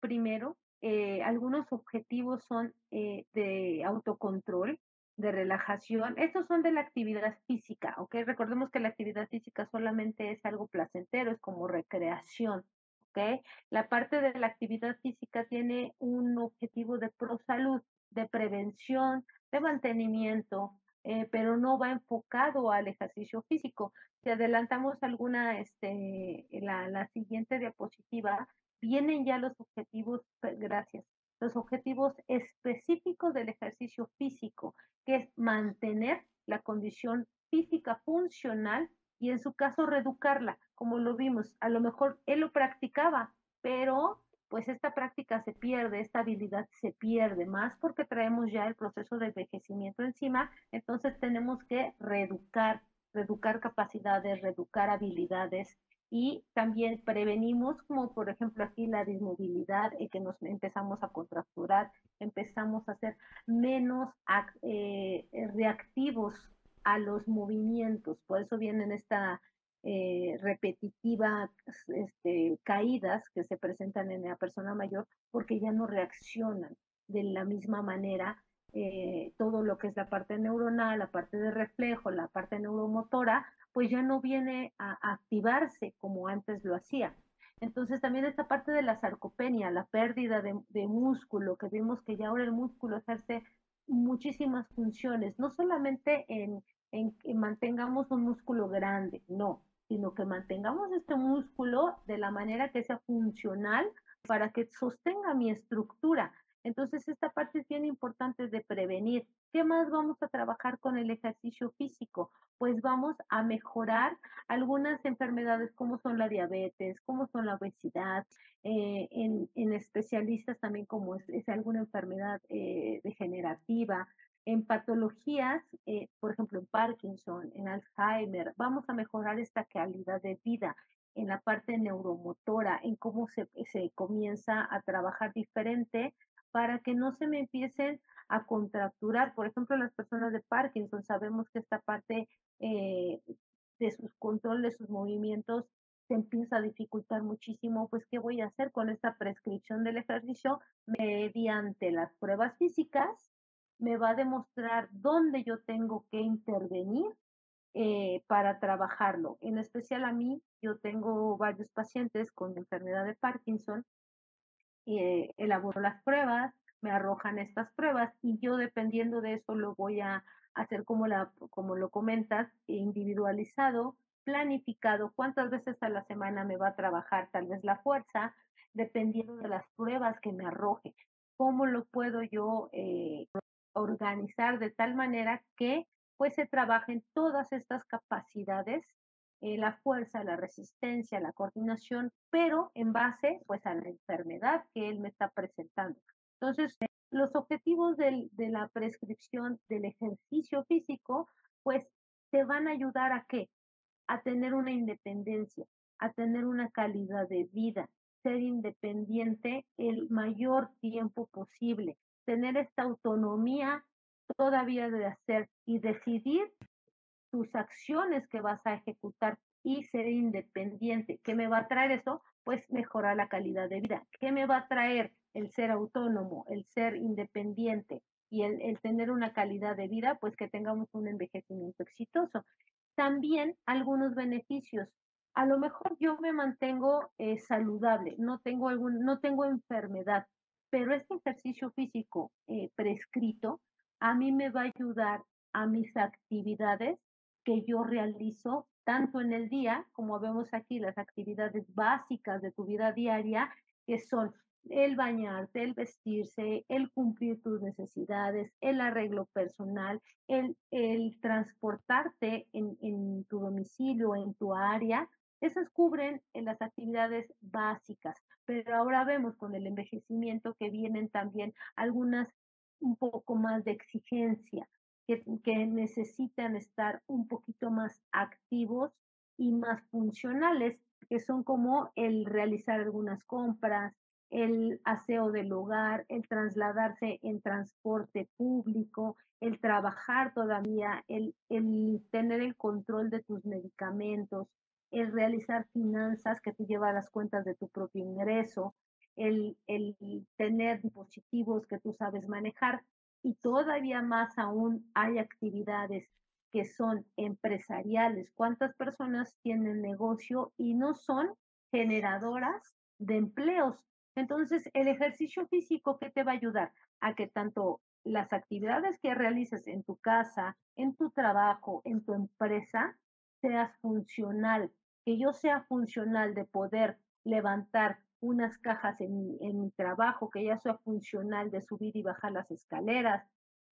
primero. Eh, algunos objetivos son eh, de autocontrol, de relajación. Estos son de la actividad física, ¿ok? Recordemos que la actividad física solamente es algo placentero, es como recreación, ¿ok? La parte de la actividad física tiene un objetivo de pro salud, de prevención, de mantenimiento, eh, pero no va enfocado al ejercicio físico. Si adelantamos alguna, este, la, la siguiente diapositiva, vienen ya los objetivos, gracias, los objetivos específicos del ejercicio físico, que es mantener la condición física funcional y en su caso reeducarla, como lo vimos. A lo mejor él lo practicaba, pero pues esta práctica se pierde, esta habilidad se pierde, más porque traemos ya el proceso de envejecimiento encima, entonces tenemos que reeducar, reeducar capacidades, reeducar habilidades y también prevenimos como por ejemplo aquí la dismovilidad, y que nos empezamos a contracturar, empezamos a ser menos eh, reactivos a los movimientos, por eso vienen esta eh, repetitiva este, caídas que se presentan en la persona mayor porque ya no reaccionan de la misma manera eh, todo lo que es la parte neuronal, la parte de reflejo, la parte neuromotora, pues ya no viene a, activarse como antes lo hacía. Entonces también esta parte de la sarcopenia, la pérdida de, músculo, que vimos que ya ahora el músculo hace muchísimas funciones, no solamente en, en que mantengamos un músculo grande, no, sino que mantengamos este músculo de la manera que sea funcional para que sostenga mi estructura. Entonces, esta parte es bien importante de prevenir. ¿Qué más vamos a trabajar con el ejercicio físico? Pues vamos a mejorar algunas enfermedades como son la diabetes, como son la obesidad, eh, en, especialistas también como es, alguna enfermedad eh, degenerativa, en patologías, eh, por ejemplo, en Parkinson, en Alzheimer, vamos a mejorar esta calidad de vida en la parte neuromotora, en cómo se, se comienza a trabajar diferente para que no se me empiecen a contracturar. Por ejemplo, las personas de Parkinson, sabemos que esta parte eh, de sus control de sus movimientos se empieza a dificultar muchísimo, pues, ¿qué voy a hacer con esta prescripción del ejercicio? Mediante las pruebas físicas, me va a demostrar dónde yo tengo que intervenir eh, para trabajarlo. En especial a mí, yo tengo varios pacientes con enfermedad de Parkinson, eh, elaboro las pruebas, me arrojan estas pruebas y yo dependiendo de eso lo voy a hacer como, la, como lo comentas, individualizado, planificado, cuántas veces a la semana me va a trabajar tal vez la fuerza, dependiendo de las pruebas que me arroje. ¿Cómo lo puedo yo eh, organizar de tal manera que pues se trabajen todas estas capacidades, eh, la fuerza, la resistencia, la coordinación, pero en base pues a la enfermedad que él me está presentando. Entonces, los objetivos del, de la prescripción del ejercicio físico pues te van a ayudar a qué? a tener una independencia, a tener una calidad de vida, ser independiente el mayor tiempo posible, tener esta autonomía todavía de hacer y decidir tus acciones que vas a ejecutar y ser independiente. ¿Qué me va a traer eso? Pues mejorar la calidad de vida. ¿Qué me va a traer el ser autónomo, el ser independiente y el, el tener una calidad de vida? Pues que tengamos un envejecimiento exitoso también algunos beneficios. A lo mejor yo me mantengo eh, saludable, no tengo, algún, no tengo enfermedad, pero este ejercicio físico eh, prescrito a mí me va a ayudar a mis actividades que yo realizo tanto en el día, como vemos aquí, las actividades básicas de tu vida diaria, que son el bañarte, el vestirse, el cumplir tus necesidades, el arreglo personal, el, el transportarte en, en, tu domicilio, en tu área, esas cubren las actividades básicas. Pero ahora vemos con el envejecimiento que vienen también algunas un poco más de exigencia, que, que necesitan estar un poquito más activos y más funcionales, que son como el realizar algunas compras, el aseo del hogar, el trasladarse en transporte público, el trabajar todavía, el, el tener el control de tus medicamentos, el realizar finanzas que te lleva a las cuentas de tu propio ingreso, el, el tener dispositivos que tú sabes manejar y todavía más aún hay actividades que son empresariales. ¿Cuántas personas tienen negocio y no son generadoras de empleos? Entonces, el ejercicio físico, ¿qué te va a ayudar? A que tanto las actividades que realices en tu casa, en tu trabajo, en tu empresa, seas funcional, que yo sea funcional de poder levantar unas cajas en mi, trabajo, que ya sea funcional de subir y bajar las escaleras.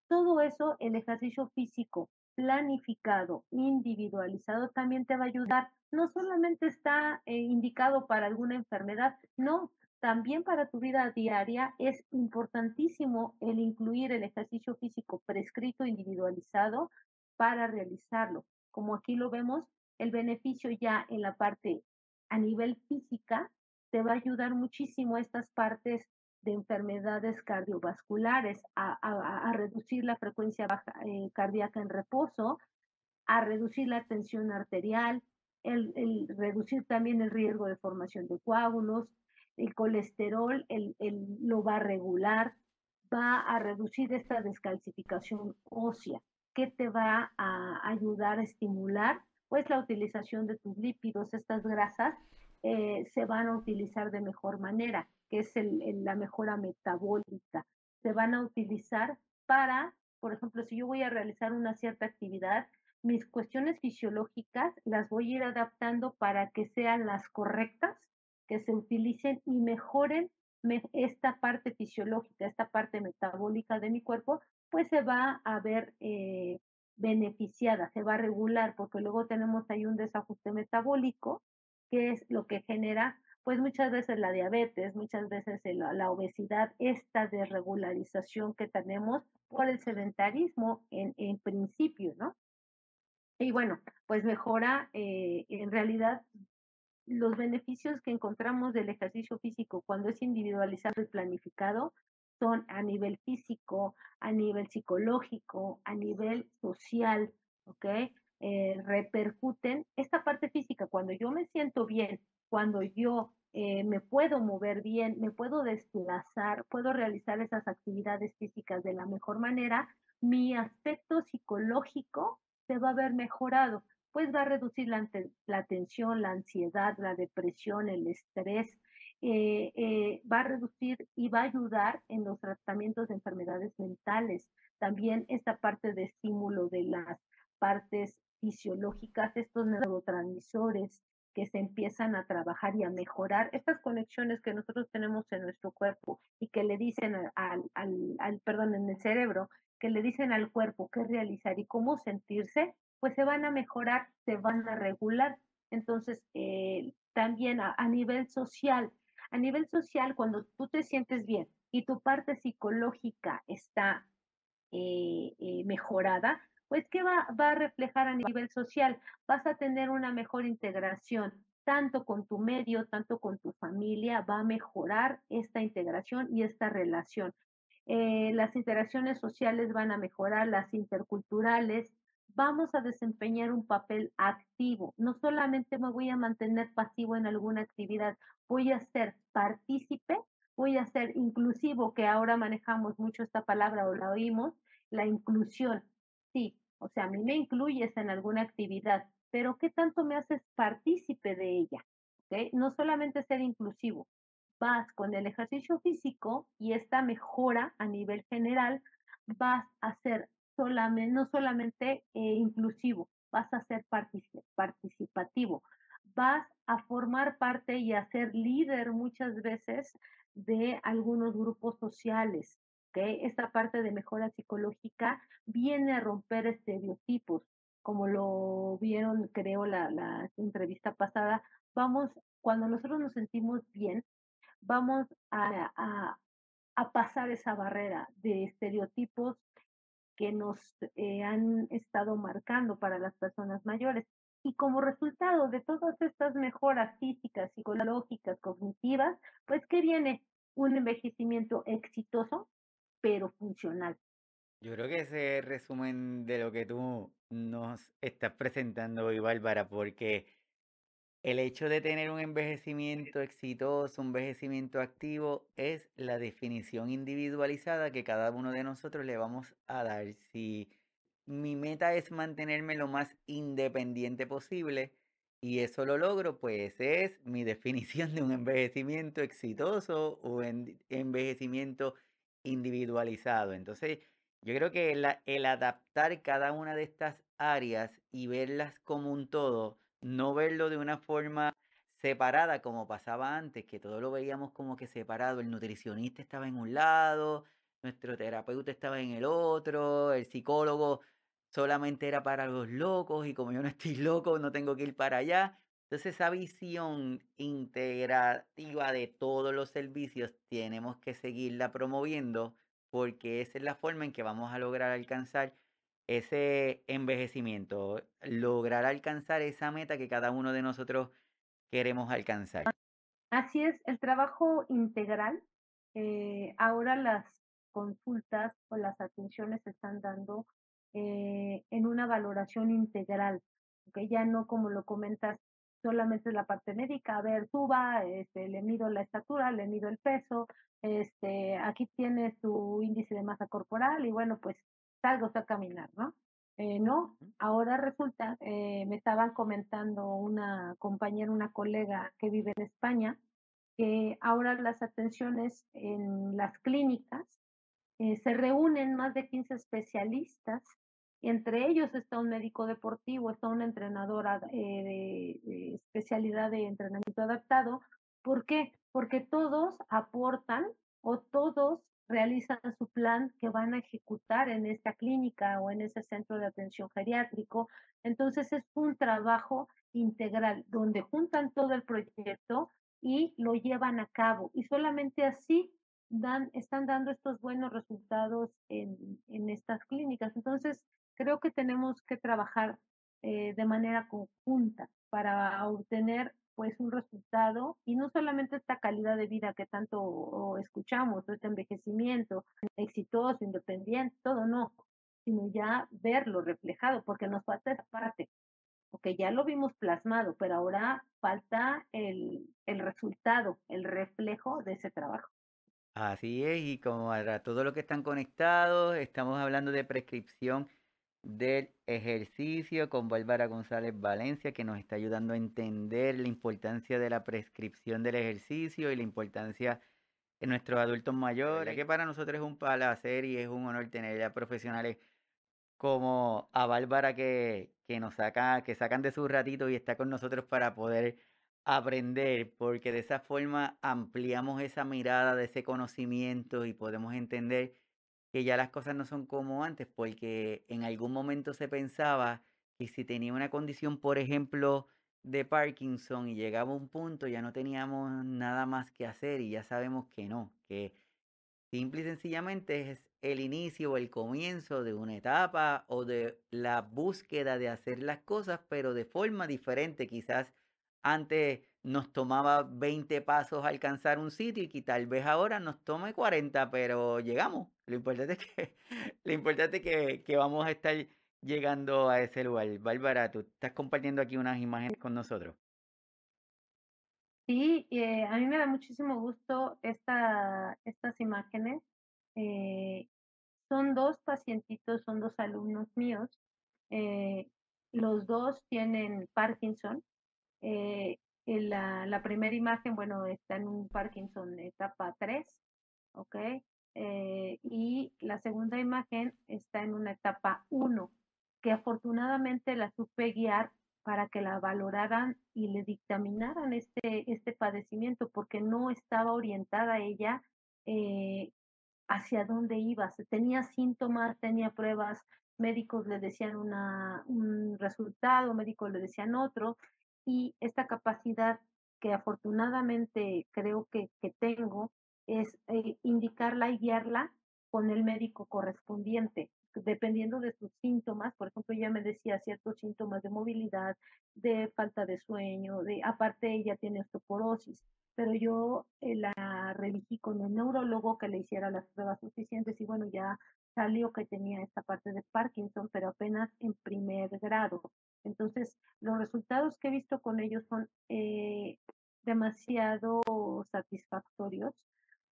Todo eso, el ejercicio físico planificado, individualizado, también te va a ayudar. No solamente está eh, indicado para alguna enfermedad, no, también para tu vida diaria es importantísimo el incluir el ejercicio físico prescrito, individualizado para realizarlo. Como aquí lo vemos, el beneficio ya en la parte a nivel física te va a ayudar muchísimo a estas partes de enfermedades cardiovasculares, a, reducir la frecuencia eh, cardíaca en reposo, a reducir la tensión arterial, el, el, reducir también el riesgo de formación de coágulos, el colesterol el, lo va a regular, va a reducir esta descalcificación ósea, que te va a ayudar a estimular pues la utilización de tus lípidos, estas grasas eh, se van a utilizar de mejor manera, que es la mejora metabólica. Se van a utilizar para, por ejemplo, si yo voy a realizar una cierta actividad, mis cuestiones fisiológicas las voy a ir adaptando para que sean las correctas que se utilicen y mejoren esta parte fisiológica, esta parte metabólica de mi cuerpo, pues se va a ver eh, beneficiada, se va a regular, porque luego tenemos ahí un desajuste metabólico, que es lo que genera, pues muchas veces la diabetes, muchas veces la, obesidad, esta desregularización que tenemos por el sedentarismo en, en principio, ¿no? Y bueno, pues mejora, eh, en realidad los beneficios que encontramos del ejercicio físico cuando es individualizado y planificado son a nivel físico, a nivel psicológico, a nivel social, ¿ok? eh, repercuten esta parte física. Cuando yo me siento bien, cuando yo eh, me puedo mover bien, me puedo desplazar, puedo realizar esas actividades físicas de la mejor manera, mi aspecto psicológico se va a ver mejorado, pues va a reducir la, la tensión, la ansiedad, la depresión, el estrés, eh, eh, va a reducir y va a ayudar en los tratamientos de enfermedades mentales. También esta parte de estímulo de las partes fisiológicas, estos neurotransmisores que se empiezan a trabajar y a mejorar, estas conexiones que nosotros tenemos en nuestro cuerpo y que le dicen al, al, al perdón, en el cerebro, que le dicen al cuerpo qué realizar y cómo sentirse, pues se van a mejorar, se van a regular. Entonces, eh, también a, a nivel social, a nivel social, cuando tú te sientes bien y tu parte psicológica está eh, eh, mejorada, pues ¿qué va, va a reflejar a nivel social? Vas a tener una mejor integración, tanto con tu medio, tanto con tu familia, va a mejorar esta integración y esta relación. Eh, las interacciones sociales van a mejorar, las interculturales, vamos a desempeñar un papel activo. No solamente me voy a mantener pasivo en alguna actividad, voy a ser partícipe, voy a ser inclusivo, que ahora manejamos mucho esta palabra o la oímos, la inclusión. Sí, o sea, a mí me incluyes en alguna actividad, pero ¿qué tanto me haces partícipe de ella? No solamente ser inclusivo, vas con el ejercicio físico y esta mejora a nivel general, vas a ser solamente, no solamente eh, inclusivo, vas a ser participativo, vas a formar parte y a ser líder muchas veces de algunos grupos sociales. Esta parte de mejora psicológica viene a romper estereotipos, como lo vieron, creo, la, entrevista pasada. Vamos, cuando nosotros nos sentimos bien, vamos a pasar esa barrera de estereotipos que nos eh, han estado marcando para las personas mayores. Y como resultado de todas estas mejoras físicas, psicológicas, cognitivas, pues que viene un envejecimiento exitoso, pero funcional. Yo creo que ese resumen de lo que tú nos estás presentando hoy, Bárbara, porque el hecho de tener un envejecimiento exitoso, un envejecimiento activo, es la definición individualizada que cada uno de nosotros le vamos a dar. Si mi meta es mantenerme lo más independiente posible y eso lo logro, pues es mi definición de un envejecimiento exitoso o en envejecimiento individualizado. Entonces, yo creo que el adaptar cada una de estas áreas y verlas como un todo, no verlo de una forma separada como pasaba antes, que todo lo veíamos como que separado. El nutricionista estaba en un lado, nuestro terapeuta estaba en el otro, el psicólogo solamente era para los locos y como yo no estoy (laughs) loco, no tengo que ir para allá. Entonces esa visión integrativa de todos los servicios tenemos que seguirla promoviendo porque esa es la forma en que vamos a lograr alcanzar ese envejecimiento, lograr alcanzar esa meta que cada uno de nosotros queremos alcanzar. Así es, el trabajo integral. Eh, ahora las consultas o las atenciones se están dando eh, en una valoración integral, que ya no como lo comentas solamente la parte médica, a ver, suba, este, le mido la estatura, le mido el peso, este, aquí tiene su índice de masa corporal y bueno, pues salgo a caminar, ¿no? Eh, no, ahora resulta, eh, me estaban comentando una compañera, una colega que vive en España, que ahora las atenciones en las clínicas eh, se reúnen más de 15 especialistas, entre ellos está un médico deportivo, está una entrenadora de, de especialidad de entrenamiento adaptado. ¿Por qué? Porque todos aportan o todos realizan su plan que van a ejecutar en esta clínica o en ese centro de atención geriátrico. Entonces es un trabajo integral donde juntan todo el proyecto y lo llevan a cabo y solamente así dan, están dando estos buenos resultados en, en estas clínicas. Entonces creo que tenemos que trabajar eh, de manera conjunta para obtener pues un resultado y no solamente esta calidad de vida que tanto escuchamos, este envejecimiento exitoso, independiente, todo no, sino ya verlo reflejado, porque nos falta esa parte, que ya lo vimos plasmado, pero ahora falta el, el resultado, el reflejo de ese trabajo. Así es, y como para todos los que están conectados, estamos hablando de prescripción del ejercicio con Bárbara González Valencia, que nos está ayudando a entender la importancia de la prescripción del ejercicio y la importancia en nuestros adultos mayores, que para nosotros es un placer y es un honor tener a profesionales como a Bárbara que, que nos saca, que sacan de su ratito y está con nosotros para poder aprender, porque de esa forma ampliamos esa mirada de ese conocimiento y podemos entender que ya las cosas no son como antes, porque en algún momento se pensaba que si tenía una condición, por ejemplo, de Parkinson y llegaba un punto, ya no teníamos nada más que hacer y ya sabemos que no, que simple y sencillamente es el inicio o el comienzo de una etapa o de la búsqueda de hacer las cosas, pero de forma diferente. Quizás antes nos tomaba 20 pasos alcanzar un sitio y que tal vez ahora nos tome 40, pero llegamos. Lo importante es que, (laughs) lo importante que, que vamos a estar llegando a ese lugar. Bárbara, tú estás compartiendo aquí unas imágenes con nosotros. Sí, eh, a mí me da muchísimo gusto esta, estas imágenes. Eh, son dos pacientitos, son dos alumnos míos. Eh, los dos tienen Parkinson. En la, primera imagen, bueno, está en un Parkinson etapa 3, ¿ok? Eh, y la segunda imagen está en una etapa 1, que afortunadamente la supe guiar para que la valoraran y le dictaminaran este, este padecimiento, porque no estaba orientada ella eh, hacia dónde iba. Tenía síntomas, tenía pruebas, médicos le decían una, un resultado, médicos le decían otro, y esta capacidad que afortunadamente creo que, que tengo es eh, indicarla y guiarla con el médico correspondiente, dependiendo de sus síntomas. Por ejemplo, ella me decía ciertos síntomas de movilidad, de falta de sueño, de aparte ella tiene osteoporosis, pero yo eh, la redigí con el neurólogo que le hiciera las pruebas suficientes y bueno, ya salió que tenía esta parte de Parkinson, pero apenas en primer grado. Entonces, los resultados que he visto con ellos son eh, demasiado satisfactorios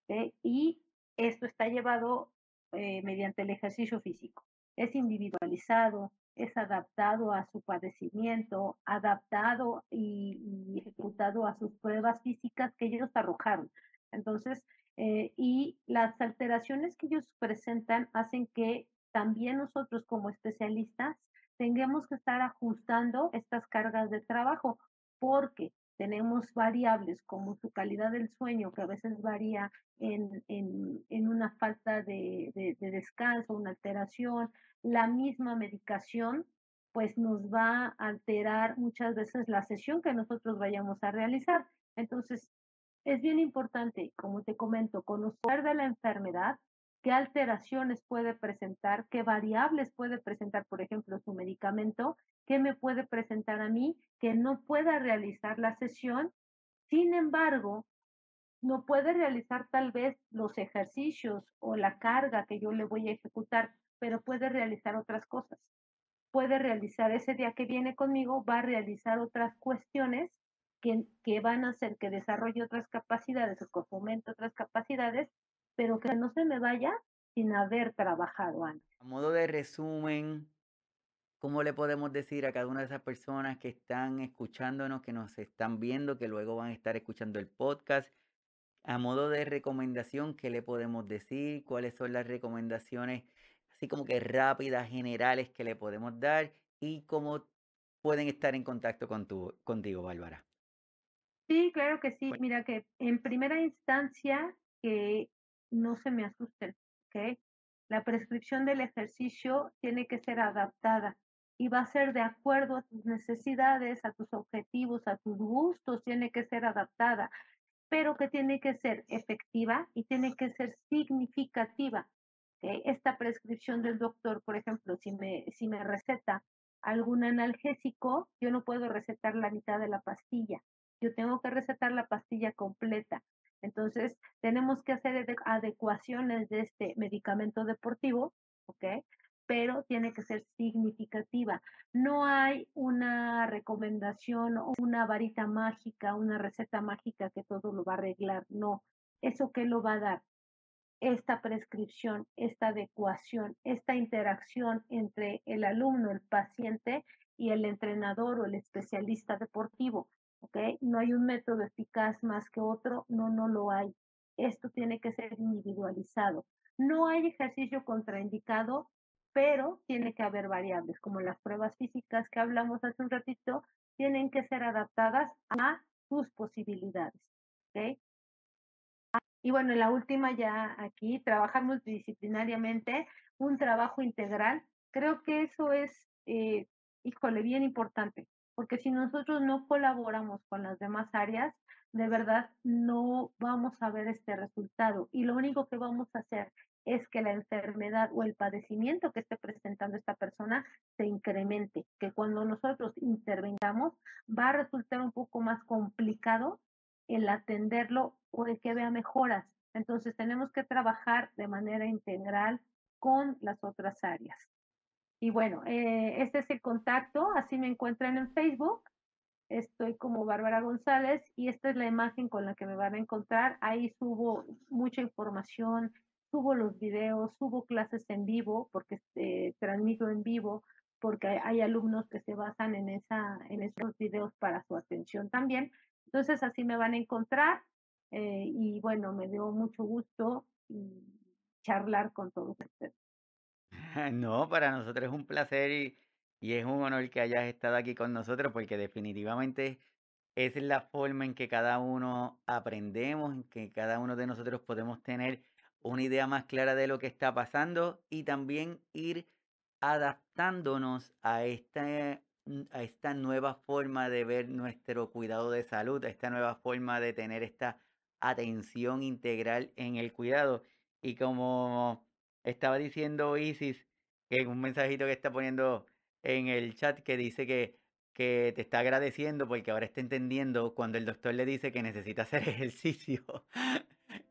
¿eh? y esto está llevado eh, mediante el ejercicio físico. Es individualizado, es adaptado a su padecimiento, adaptado y, ejecutado a sus pruebas físicas que ellos arrojaron. Entonces, eh, y las alteraciones que ellos presentan hacen que también nosotros como especialistas tengamos que estar ajustando estas cargas de trabajo porque tenemos variables como su calidad del sueño, que a veces varía en, en, en una falta de, de, de, descanso, una alteración, la misma medicación, pues nos va a alterar muchas veces la sesión que nosotros vayamos a realizar. Entonces, es bien importante, como te comento, conocer de la enfermedad, qué alteraciones puede presentar, qué variables puede presentar, por ejemplo, su medicamento, qué me puede presentar a mí que no pueda realizar la sesión. Sin embargo, no puede realizar tal vez los ejercicios o la carga que yo le voy a ejecutar, pero puede realizar otras cosas. Puede realizar ese día que viene conmigo, va a realizar otras cuestiones que, que van a hacer que desarrolle otras capacidades o que fomente otras capacidades, pero que no se me vaya sin haber trabajado antes. A modo de resumen, ¿cómo le podemos decir a cada una de esas personas que están escuchándonos, que nos están viendo, que luego van a estar escuchando el podcast? A modo de recomendación, ¿qué le podemos decir? ¿Cuáles son las recomendaciones así como que rápidas, generales que le podemos dar? ¿Y cómo pueden estar en contacto con tu, contigo, Bárbara? Sí, claro que sí. Mira que en primera instancia que no se me asusten, ¿ok? La prescripción del ejercicio tiene que ser adaptada y va a ser de acuerdo a tus necesidades, a tus objetivos, a tus gustos, tiene que ser adaptada, pero que tiene que ser efectiva y tiene que ser significativa. Esta prescripción del doctor, por ejemplo, si me, si me receta algún analgésico, yo no puedo recetar la mitad de la pastilla yo tengo que recetar la pastilla completa. Entonces, tenemos que hacer adecuaciones de este medicamento deportivo, ¿ok? pero tiene que ser significativa. No hay una recomendación o una varita mágica, una receta mágica que todo lo va a arreglar, no. ¿Eso qué lo va a dar? Esta prescripción, esta adecuación, esta interacción entre el alumno, el paciente y el entrenador o el especialista deportivo. ¿Ok? No hay un método eficaz más que otro, no, no lo hay. Esto tiene que ser individualizado. No hay ejercicio contraindicado, pero tiene que haber variables, como las pruebas físicas que hablamos hace un ratito, tienen que ser adaptadas a tus posibilidades. ¿ok? Y bueno, la última ya aquí, trabajar multidisciplinariamente, un trabajo integral. Creo que eso es, eh, híjole, bien importante, porque si nosotros no colaboramos con las demás áreas, de verdad no vamos a ver este resultado. Y lo único que vamos a hacer es que la enfermedad o el padecimiento que esté presentando esta persona se incremente, que cuando nosotros intervengamos va a resultar un poco más complicado el atenderlo o el que vea mejoras. Entonces tenemos que trabajar de manera integral con las otras áreas. Y bueno, eh, este es el contacto, así me encuentran en Facebook. Estoy como Bárbara González y esta es la imagen con la que me van a encontrar. Ahí subo mucha información, subo los videos, subo clases en vivo, porque eh, transmito en vivo, porque hay, alumnos que se basan en, esa, en esos videos para su atención también. Entonces así me van a encontrar eh, y bueno, me dio mucho gusto charlar con todos ustedes. (laughs) No, para nosotros es un placer y, y es un honor que hayas estado aquí con nosotros porque definitivamente es la forma en que cada uno aprendemos, en que cada uno de nosotros podemos tener una idea más clara de lo que está pasando y también ir adaptándonos a esta, a esta nueva forma de ver nuestro cuidado de salud, a esta nueva forma de tener esta atención integral en el cuidado. Y como estaba diciendo Isis, que un mensajito que está poniendo en el chat que dice que, que te está agradeciendo porque ahora está entendiendo cuando el doctor le dice que necesita (laughs) hacer ejercicio.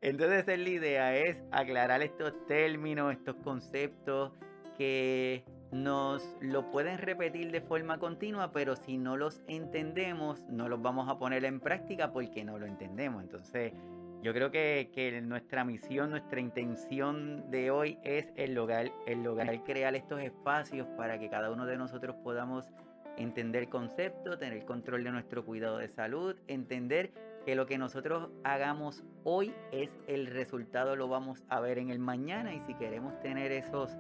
Entonces la idea es aclarar estos términos, estos conceptos que nos lo pueden repetir de forma continua, pero si no los entendemos, no los vamos a poner en práctica porque no lo entendemos. Entonces, yo creo que, nuestra misión, nuestra intención de hoy es el lograr, el lograr crear estos espacios para que cada uno de nosotros podamos entender conceptos, tener control de nuestro cuidado de salud, entender que lo que nosotros hagamos hoy es el resultado, lo vamos a ver en el mañana. Y si queremos tener esos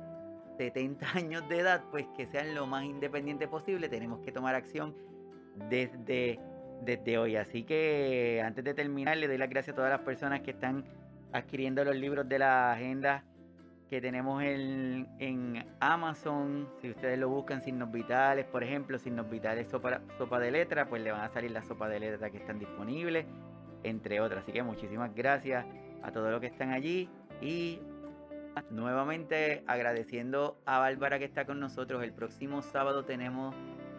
70 (laughs) años de edad, pues que sean lo más independiente posible, tenemos que tomar acción desde, desde hoy. Así que antes de terminar, le doy las gracias a todas las personas que están adquiriendo los libros de la agenda que tenemos en, en Amazon. Si ustedes lo buscan, signos vitales, por ejemplo, signos vitales sopa, sopa de letra, pues le van a salir las sopas de letra que están disponibles, entre otras. Así que muchísimas gracias a todos los que están allí y nuevamente agradeciendo a Bárbara que está con nosotros. El próximo sábado tenemos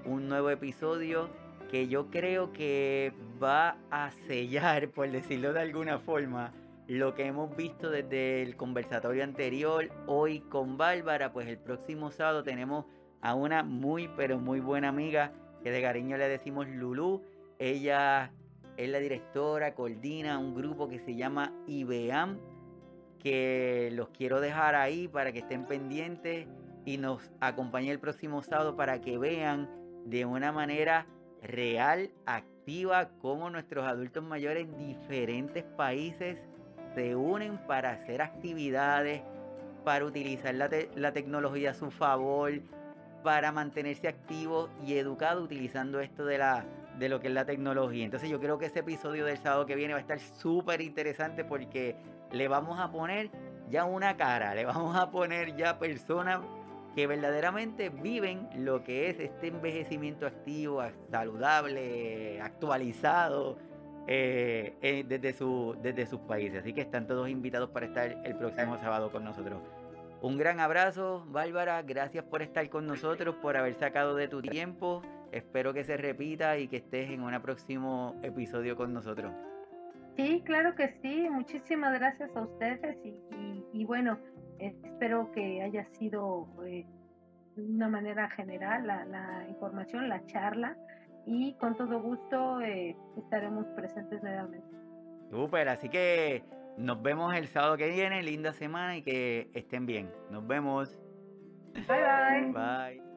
un nuevo episodio que yo creo que va a sellar, por decirlo de alguna forma, lo que hemos visto desde el conversatorio anterior, hoy con Bárbara, pues el próximo sábado tenemos a una muy, pero muy buena amiga que de cariño le decimos Lulu. Ella es la directora, coordina un grupo que se llama IBEAM, que los quiero dejar ahí para que estén pendientes y nos acompañen el próximo sábado para que vean de una manera real, activa, cómo nuestros adultos mayores en diferentes países se unen para hacer actividades, para utilizar la, la tecnología a su favor, para mantenerse activos y educados utilizando esto de, la, de lo que es la tecnología. Entonces yo creo que ese episodio del sábado que viene va a estar súper interesante porque le vamos a poner ya una cara, le vamos a poner ya personas que verdaderamente viven lo que es este envejecimiento activo, saludable, actualizado, eh, eh, desde, su, desde sus países. Así que están todos invitados para estar el próximo sábado con nosotros. Un gran abrazo, Bárbara. Gracias por estar con nosotros, por haber sacado de tu tiempo. Espero que se repita y que estés en un próximo episodio con nosotros. Sí, claro que sí. Muchísimas gracias a ustedes y, bueno, espero que haya sido eh, de una manera general la, la información, la charla y con todo gusto eh, estaremos presentes nuevamente. Súper, así que nos vemos el sábado que viene, linda semana y que estén bien. Nos vemos. Bye bye. Bye.